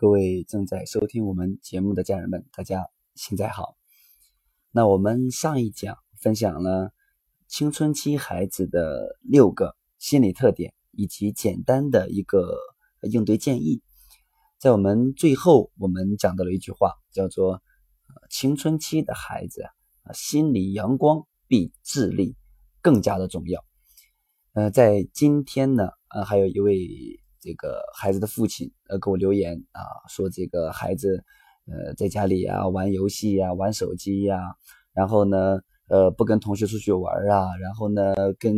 各位正在收听我们节目的家人们，大家现在好。那我们上一讲分享了青春期孩子的六个心理特点以及简单的一个应对建议。在我们最后，我们讲到了一句话，叫做“青春期的孩子啊，心理阳光比智力更加的重要”。呃，在今天呢，呃，还有一位。这个孩子的父亲呃给我留言啊，说这个孩子呃在家里啊玩游戏呀，玩手机呀，然后呢呃不跟同学出去玩啊，然后呢跟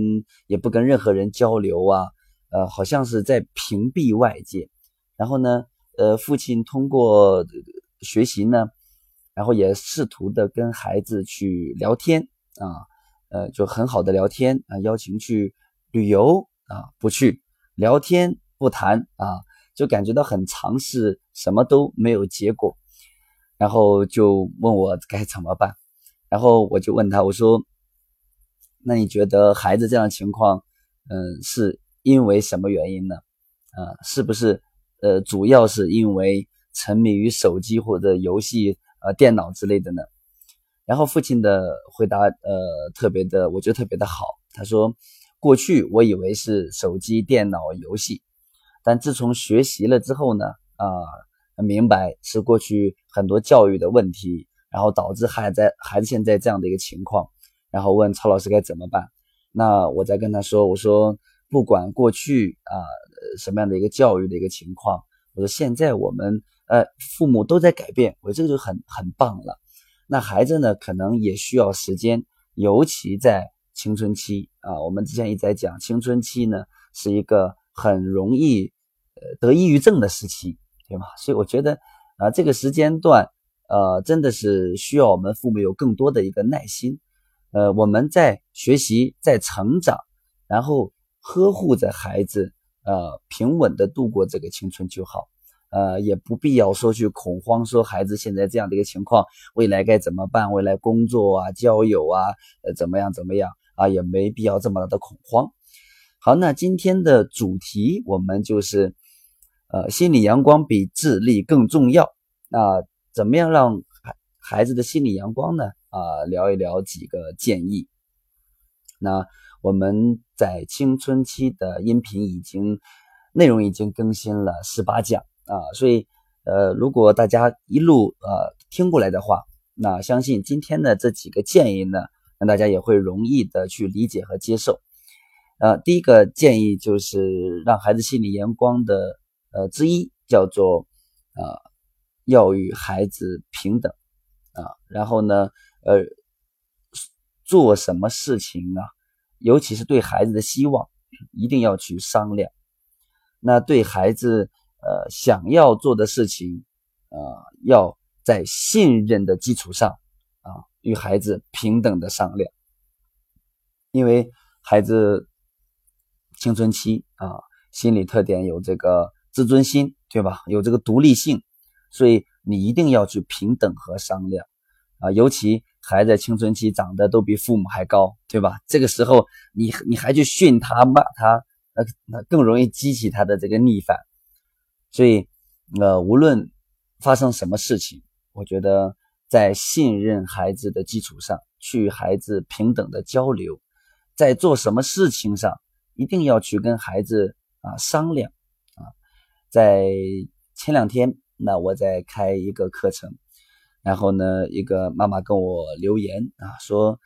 也不跟任何人交流啊，呃好像是在屏蔽外界。然后呢呃父亲通过学习呢，然后也试图的跟孩子去聊天啊，呃就很好的聊天啊，邀请去旅游啊不去聊天。不谈啊，就感觉到很尝试，什么都没有结果，然后就问我该怎么办。然后我就问他，我说：“那你觉得孩子这样情况，嗯，是因为什么原因呢？啊，是不是呃，主要是因为沉迷于手机或者游戏、呃电脑之类的呢？”然后父亲的回答呃特别的，我觉得特别的好。他说：“过去我以为是手机、电脑、游戏。”但自从学习了之后呢，啊，明白是过去很多教育的问题，然后导致孩子孩子现在这样的一个情况，然后问曹老师该怎么办。那我再跟他说，我说不管过去啊什么样的一个教育的一个情况，我说现在我们呃父母都在改变，我这个就很很棒了。那孩子呢，可能也需要时间，尤其在青春期啊，我们之前一直在讲青春期呢是一个。很容易，得抑郁症的时期，对吗？所以我觉得，啊，这个时间段，呃，真的是需要我们父母有更多的一个耐心，呃，我们在学习，在成长，然后呵护着孩子，呃，平稳的度过这个青春就好，呃，也不必要说去恐慌，说孩子现在这样的一个情况，未来该怎么办？未来工作啊，交友啊，呃，怎么样怎么样啊？也没必要这么大的恐慌。好，那今天的主题我们就是，呃，心理阳光比智力更重要。那怎么样让孩孩子的心理阳光呢？啊，聊一聊几个建议。那我们在青春期的音频已经内容已经更新了十八讲啊，所以呃，如果大家一路呃听过来的话，那相信今天的这几个建议呢，让大家也会容易的去理解和接受。呃，第一个建议就是让孩子心理阳光的呃之一叫做呃要与孩子平等啊，然后呢呃做什么事情啊，尤其是对孩子的希望一定要去商量。那对孩子呃想要做的事情啊，要在信任的基础上啊与孩子平等的商量，因为孩子。青春期啊，心理特点有这个自尊心，对吧？有这个独立性，所以你一定要去平等和商量啊。尤其孩子青春期，长得都比父母还高，对吧？这个时候你你还去训他、骂他，那那更容易激起他的这个逆反。所以，呃，无论发生什么事情，我觉得在信任孩子的基础上，去孩子平等的交流，在做什么事情上。一定要去跟孩子啊商量，在前两天，那我在开一个课程，然后呢，一个妈妈跟我留言啊，说，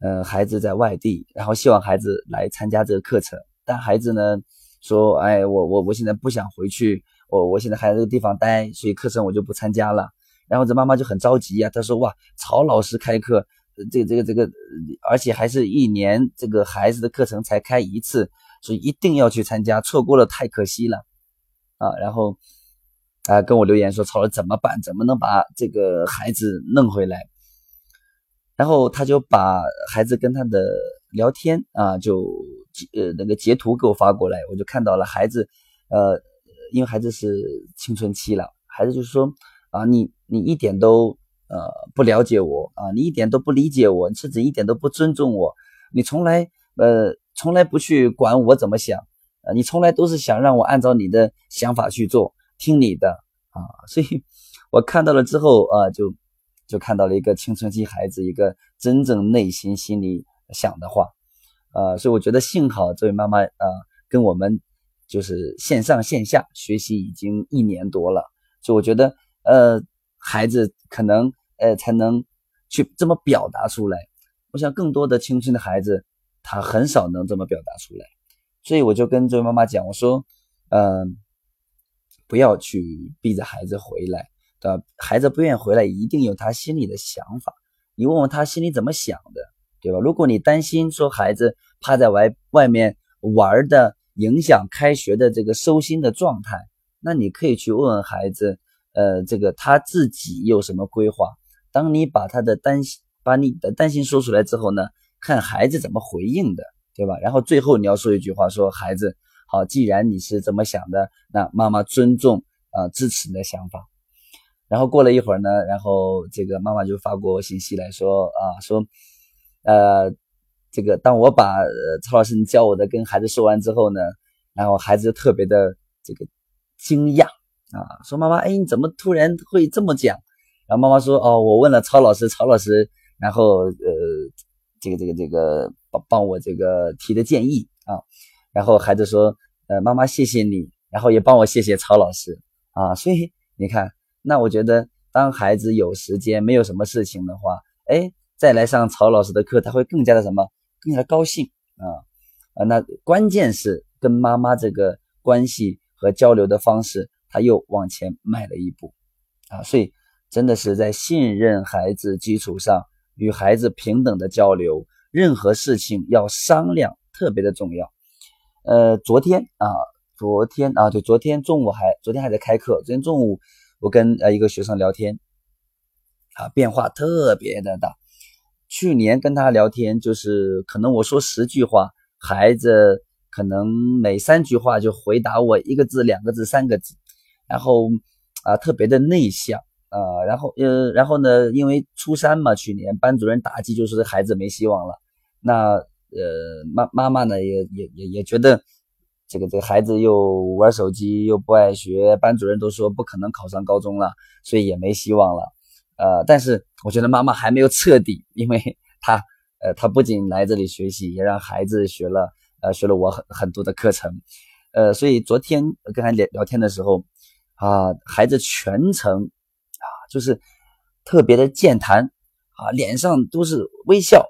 呃，孩子在外地，然后希望孩子来参加这个课程，但孩子呢说，哎，我我我现在不想回去，我我现在还在这个地方待，所以课程我就不参加了。然后这妈妈就很着急呀，她说，哇，曹老师开课。这个这个这个，而且还是一年，这个孩子的课程才开一次，所以一定要去参加，错过了太可惜了啊！然后啊，跟我留言说：“曹老师怎么办？怎么能把这个孩子弄回来？”然后他就把孩子跟他的聊天啊，就呃那个截图给我发过来，我就看到了孩子，呃，因为孩子是青春期了，孩子就说啊，你你一点都。呃，不了解我啊，你一点都不理解我，甚至一点都不尊重我，你从来呃从来不去管我怎么想，呃，你从来都是想让我按照你的想法去做，听你的啊，所以我看到了之后啊，就就看到了一个青春期孩子一个真正内心心里想的话，啊，所以我觉得幸好这位妈妈啊，跟我们就是线上线下学习已经一年多了，所以我觉得呃，孩子可能呃才能去这么表达出来。我想更多的青春的孩子，他很少能这么表达出来，所以我就跟这位妈妈讲，我说，嗯，不要去逼着孩子回来，对吧？孩子不愿意回来，一定有他心里的想法，你问问他心里怎么想的，对吧？如果你担心说孩子怕在外外面玩的影响开学的这个收心的状态，那你可以去问问孩子，呃，这个他自己有什么规划？当你把他的担心。把你的担心说出来之后呢，看孩子怎么回应的，对吧？然后最后你要说一句话，说孩子，好，既然你是这么想的，那妈妈尊重啊，支持你的想法。然后过了一会儿呢，然后这个妈妈就发过信息来说啊，说，呃，这个当我把曹老师你教我的跟孩子说完之后呢，然后孩子特别的这个惊讶啊，说妈妈，哎，你怎么突然会这么讲？然后妈妈说，哦，我问了曹老师，曹老师。然后呃，这个这个这个帮我这个提的建议啊，然后孩子说，呃，妈妈谢谢你，然后也帮我谢谢曹老师啊，所以你看，那我觉得当孩子有时间没有什么事情的话，哎，再来上曹老师的课，他会更加的什么，更加的高兴啊。啊，那关键是跟妈妈这个关系和交流的方式，他又往前迈了一步啊，所以真的是在信任孩子基础上。与孩子平等的交流，任何事情要商量，特别的重要。呃，昨天啊，昨天啊，对，昨天中午还，昨天还在开课。昨天中午我跟呃一个学生聊天，啊，变化特别的大。去年跟他聊天，就是可能我说十句话，孩子可能每三句话就回答我一个字、两个字、三个字，然后啊，特别的内向。啊，然后呃，然后呢，因为初三嘛，去年班主任打击就是孩子没希望了。那呃，妈妈妈呢也也也也觉得这个这个孩子又玩手机又不爱学，班主任都说不可能考上高中了，所以也没希望了。呃，但是我觉得妈妈还没有彻底，因为他呃他不仅来这里学习，也让孩子学了呃学了我很很多的课程。呃，所以昨天跟他聊聊天的时候啊，孩子全程啊。就是特别的健谈啊，脸上都是微笑。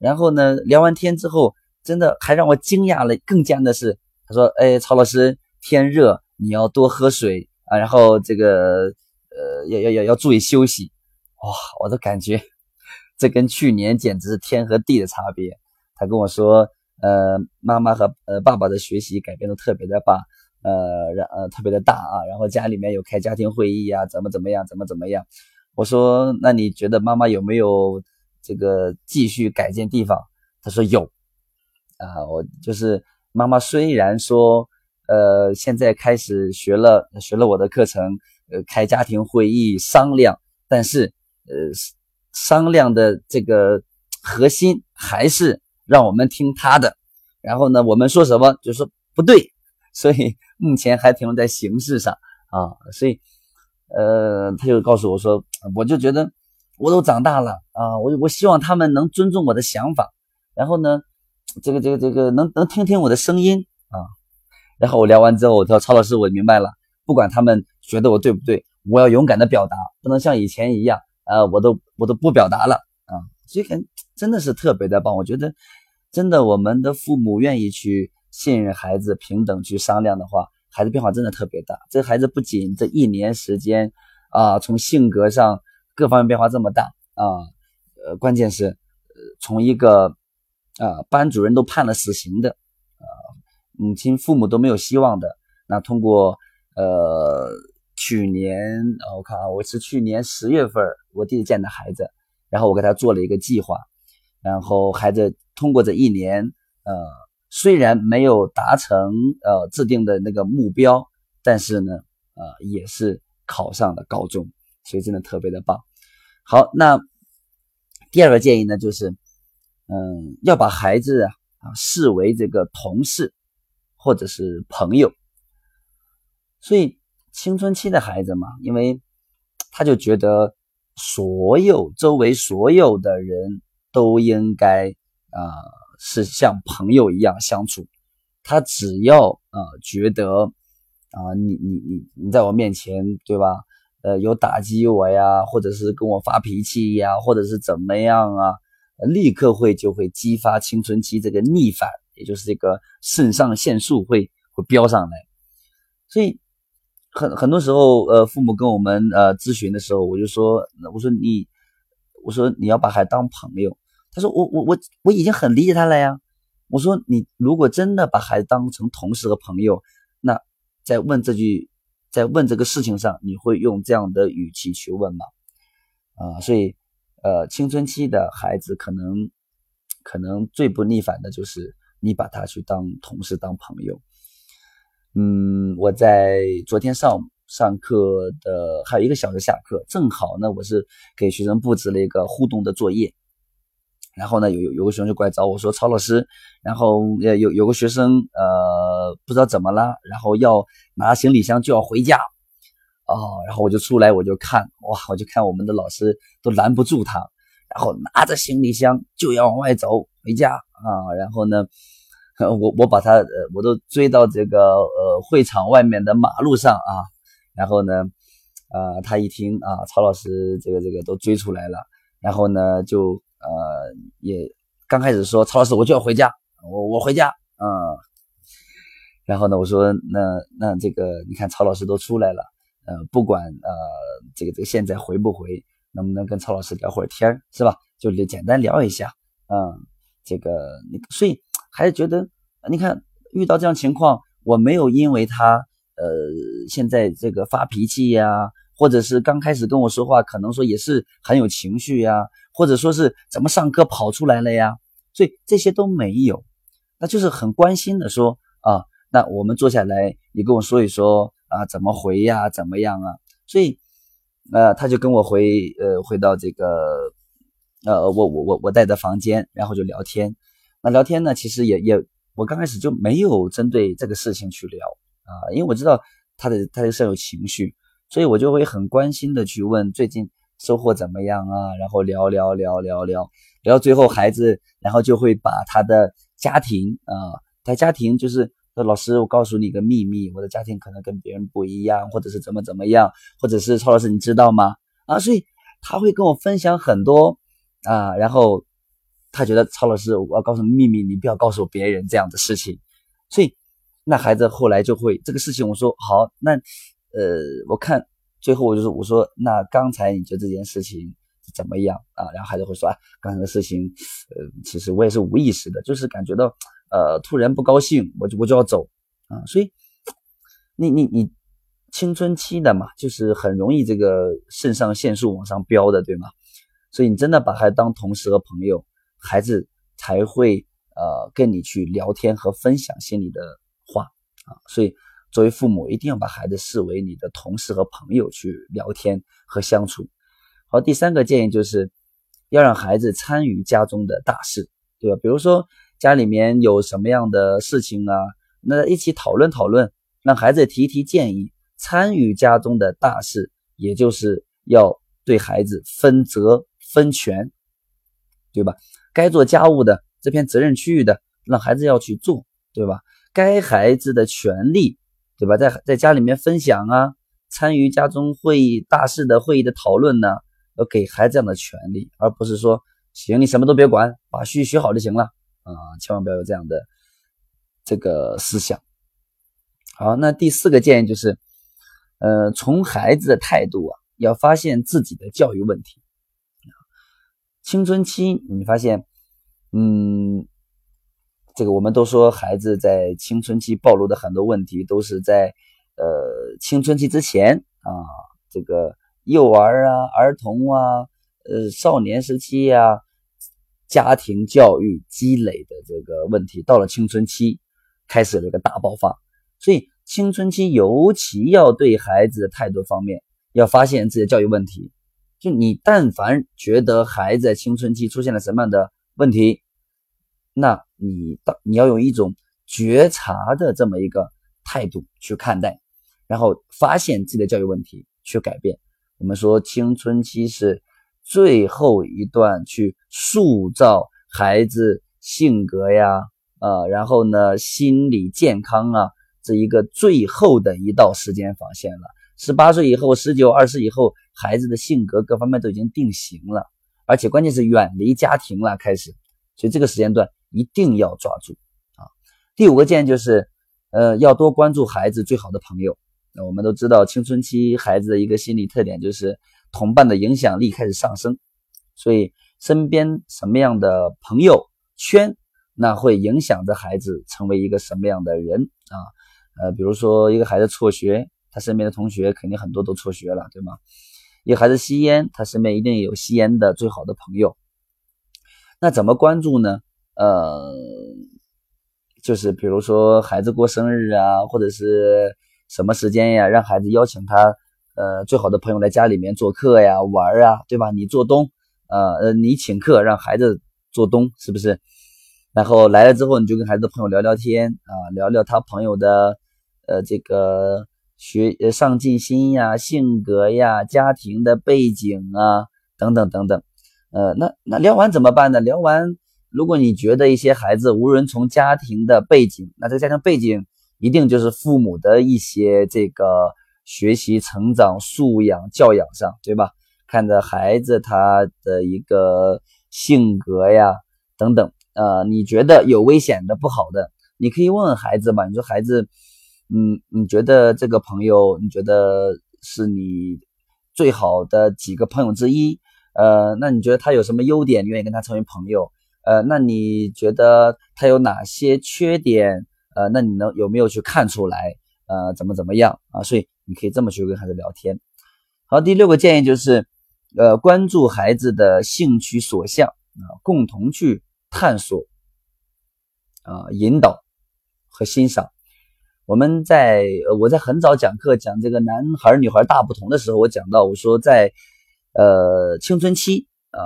然后呢，聊完天之后，真的还让我惊讶了。更加的是，他说：“哎，曹老师，天热你要多喝水啊，然后这个呃，要要要要注意休息。”哇，我都感觉这跟去年简直是天和地的差别。他跟我说：“呃，妈妈和呃爸爸的学习改变都特别的大。”呃，然呃特别的大啊，然后家里面有开家庭会议呀，怎么怎么样，怎么怎么样。我说，那你觉得妈妈有没有这个继续改进地方？他说有啊，我就是妈妈虽然说呃现在开始学了学了我的课程，呃开家庭会议商量，但是呃商量的这个核心还是让我们听他的，然后呢我们说什么就说不对，所以。目前还停留在形式上啊，所以，呃，他就告诉我说，我就觉得我都长大了啊，我我希望他们能尊重我的想法，然后呢，这个这个这个能能听听我的声音啊，然后我聊完之后，我说曹老师，我明白了，不管他们觉得我对不对，我要勇敢的表达，不能像以前一样啊，我都我都不表达了啊，所以很真的是特别的棒，我觉得真的我们的父母愿意去。信任孩子，平等去商量的话，孩子变化真的特别大。这孩子不仅这一年时间啊，从性格上各方面变化这么大啊，呃，关键是呃，从一个啊班主任都判了死刑的啊，母亲父母都没有希望的，那通过呃去年啊，我看啊，我是去年十月份我弟弟见的孩子，然后我给他做了一个计划，然后孩子通过这一年呃。虽然没有达成呃制定的那个目标，但是呢，呃，也是考上了高中，所以真的特别的棒。好，那第二个建议呢，就是，嗯，要把孩子啊视为这个同事或者是朋友。所以青春期的孩子嘛，因为他就觉得所有周围所有的人都应该啊是像朋友一样相处，他只要啊觉得啊你你你你在我面前对吧？呃有打击我呀，或者是跟我发脾气呀，或者是怎么样啊，立刻会就会激发青春期这个逆反，也就是这个肾上腺素会会飙上来，所以。很很多时候，呃，父母跟我们呃咨询的时候，我就说，我说你，我说你要把孩子当朋友。他说我我我我已经很理解他了呀。我说你如果真的把孩子当成同事和朋友，那在问这句，在问这个事情上，你会用这样的语气去问吗？啊，所以，呃，青春期的孩子可能可能最不逆反的就是你把他去当同事当朋友。嗯，我在昨天上午上课的还有一个小时下课，正好呢，我是给学生布置了一个互动的作业。然后呢，有有有个学生就过来找我说：“曹老师，然后呃有有个学生呃不知道怎么了，然后要拿行李箱就要回家哦。”然后我就出来我就看哇，我就看我们的老师都拦不住他，然后拿着行李箱就要往外走回家啊。然后呢。我我把他，我都追到这个呃会场外面的马路上啊，然后呢，呃，他一听啊，曹老师这个这个都追出来了，然后呢，就呃也刚开始说曹老师我就要回家，我我回家啊，然后呢，我说那那这个你看曹老师都出来了，呃，不管呃这个这个现在回不回，能不能跟曹老师聊会儿天是吧？就简单聊一下，嗯，这个所以。还是觉得，你看遇到这样情况，我没有因为他，呃，现在这个发脾气呀，或者是刚开始跟我说话，可能说也是很有情绪呀，或者说是怎么上课跑出来了呀，所以这些都没有，那就是很关心的说啊，那我们坐下来，你跟我说一说啊，怎么回呀，怎么样啊？所以，呃，他就跟我回，呃，回到这个，呃，我我我我带的房间，然后就聊天。那聊天呢，其实也也，我刚开始就没有针对这个事情去聊啊，因为我知道他的他的是有情绪，所以我就会很关心的去问最近收获怎么样啊，然后聊聊聊聊聊，聊到最后孩子，然后就会把他的家庭啊，他家庭就是说老师，我告诉你个秘密，我的家庭可能跟别人不一样，或者是怎么怎么样，或者是曹老师你知道吗？啊，所以他会跟我分享很多啊，然后。他觉得曹老师，我要告诉你秘密，你不要告诉别人这样的事情。所以，那孩子后来就会这个事情，我说好，那呃，我看最后我就说，我说那刚才你觉得这件事情怎么样啊？然后孩子会说啊，刚才的事情，呃，其实我也是无意识的，就是感觉到呃突然不高兴，我就我就要走啊。所以，你你你青春期的嘛，就是很容易这个肾上腺素往上飙的，对吗？所以你真的把孩子当同事和朋友。孩子才会呃跟你去聊天和分享心里的话啊，所以作为父母一定要把孩子视为你的同事和朋友去聊天和相处。好，第三个建议就是要让孩子参与家中的大事，对吧？比如说家里面有什么样的事情啊，那一起讨论讨论，让孩子提提建议，参与家中的大事，也就是要对孩子分责分权，对吧？该做家务的这片责任区域的，让孩子要去做，对吧？该孩子的权利，对吧？在在家里面分享啊，参与家中会议大事的会议的讨论呢，要给孩子这样的权利，而不是说行，你什么都别管，把学学好就行了啊！千万不要有这样的这个思想。好，那第四个建议就是，呃，从孩子的态度啊，要发现自己的教育问题。青春期，你发现，嗯，这个我们都说孩子在青春期暴露的很多问题，都是在呃青春期之前啊，这个幼儿啊、儿童啊、呃少年时期呀，家庭教育积累的这个问题，到了青春期开始了一个大爆发。所以青春期尤其要对孩子的态度方面，要发现自己的教育问题。就你但凡觉得孩子在青春期出现了什么样的问题，那你到你要用一种觉察的这么一个态度去看待，然后发现自己的教育问题，去改变。我们说青春期是最后一段去塑造孩子性格呀，呃，然后呢心理健康啊这一个最后的一道时间防线了。十八岁以后，十九、二十以后，孩子的性格各方面都已经定型了，而且关键是远离家庭了，开始，所以这个时间段一定要抓住啊。第五个建议就是，呃，要多关注孩子最好的朋友。那我们都知道，青春期孩子的一个心理特点就是同伴的影响力开始上升，所以身边什么样的朋友圈，那会影响着孩子成为一个什么样的人啊？呃，比如说一个孩子辍学，他身边的同学肯定很多都辍学了，对吗？一个孩子吸烟，他身边一定有吸烟的最好的朋友。那怎么关注呢？呃，就是比如说孩子过生日啊，或者是。什么时间呀？让孩子邀请他，呃，最好的朋友来家里面做客呀、玩啊，对吧？你做东，呃呃，你请客，让孩子做东，是不是？然后来了之后，你就跟孩子的朋友聊聊天啊，聊聊他朋友的，呃，这个学上进心呀、性格呀、家庭的背景啊，等等等等。呃，那那聊完怎么办呢？聊完，如果你觉得一些孩子无论从家庭的背景，那这个家庭背景。一定就是父母的一些这个学习、成长、素养、教养上，对吧？看着孩子他的一个性格呀，等等，呃，你觉得有危险的、不好的，你可以问问孩子嘛。你说孩子，嗯，你觉得这个朋友，你觉得是你最好的几个朋友之一？呃，那你觉得他有什么优点？你愿意跟他成为朋友？呃，那你觉得他有哪些缺点？呃，那你能有没有去看出来？呃，怎么怎么样啊？所以你可以这么去跟孩子聊天。好，第六个建议就是，呃，关注孩子的兴趣所向啊，共同去探索啊，引导和欣赏。我们在我在很早讲课讲这个男孩女孩大不同的时候，我讲到我说在呃青春期呃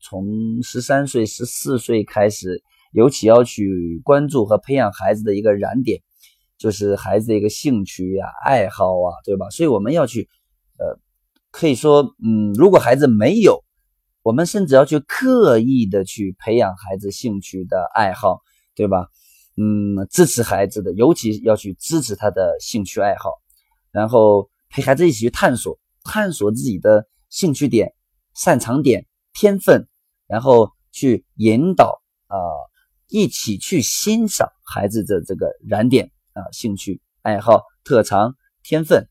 从十三岁十四岁开始。尤其要去关注和培养孩子的一个燃点，就是孩子的一个兴趣呀、爱好啊，对吧？所以我们要去，呃，可以说，嗯，如果孩子没有，我们甚至要去刻意的去培养孩子兴趣的爱好，对吧？嗯，支持孩子的，尤其要去支持他的兴趣爱好，然后陪孩子一起去探索，探索自己的兴趣点、擅长点、天分，然后去引导啊。一起去欣赏孩子的这个燃点啊，兴趣爱好、特长、天分。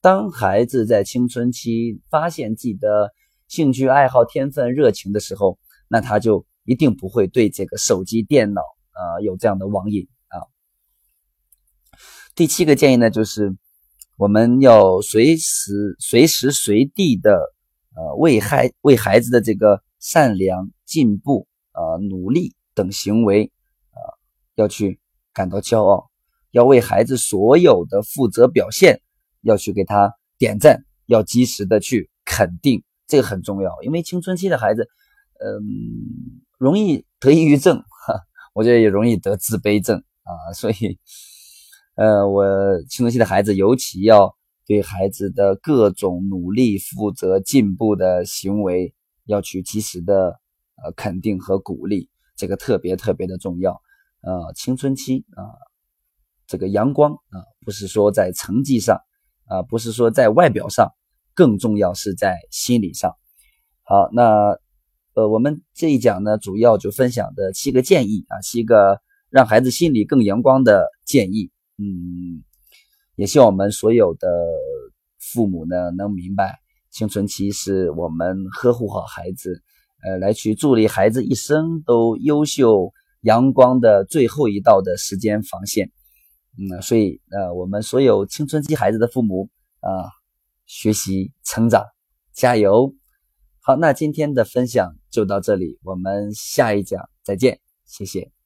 当孩子在青春期发现自己的兴趣爱好、天分、热情的时候，那他就一定不会对这个手机、电脑啊有这样的网瘾啊。第七个建议呢，就是我们要随时、随时随地的呃为孩为孩子的这个善良、进步啊努力。等行为，啊，要去感到骄傲，要为孩子所有的负责表现，要去给他点赞，要及时的去肯定，这个很重要。因为青春期的孩子，嗯，容易得抑郁症，哈，我觉得也容易得自卑症啊。所以，呃，我青春期的孩子尤其要对孩子的各种努力、负责、进步的行为，要去及时的呃肯定和鼓励。这个特别特别的重要，呃，青春期啊，这个阳光啊，不是说在成绩上，啊，不是说在外表上，更重要是在心理上。好，那呃，我们这一讲呢，主要就分享的七个建议啊，七个让孩子心里更阳光的建议。嗯，也希望我们所有的父母呢，能明白，青春期是我们呵护好孩子。呃，来去助力孩子一生都优秀、阳光的最后一道的时间防线。嗯，所以呃，我们所有青春期孩子的父母啊，学习成长，加油！好，那今天的分享就到这里，我们下一讲再见，谢谢。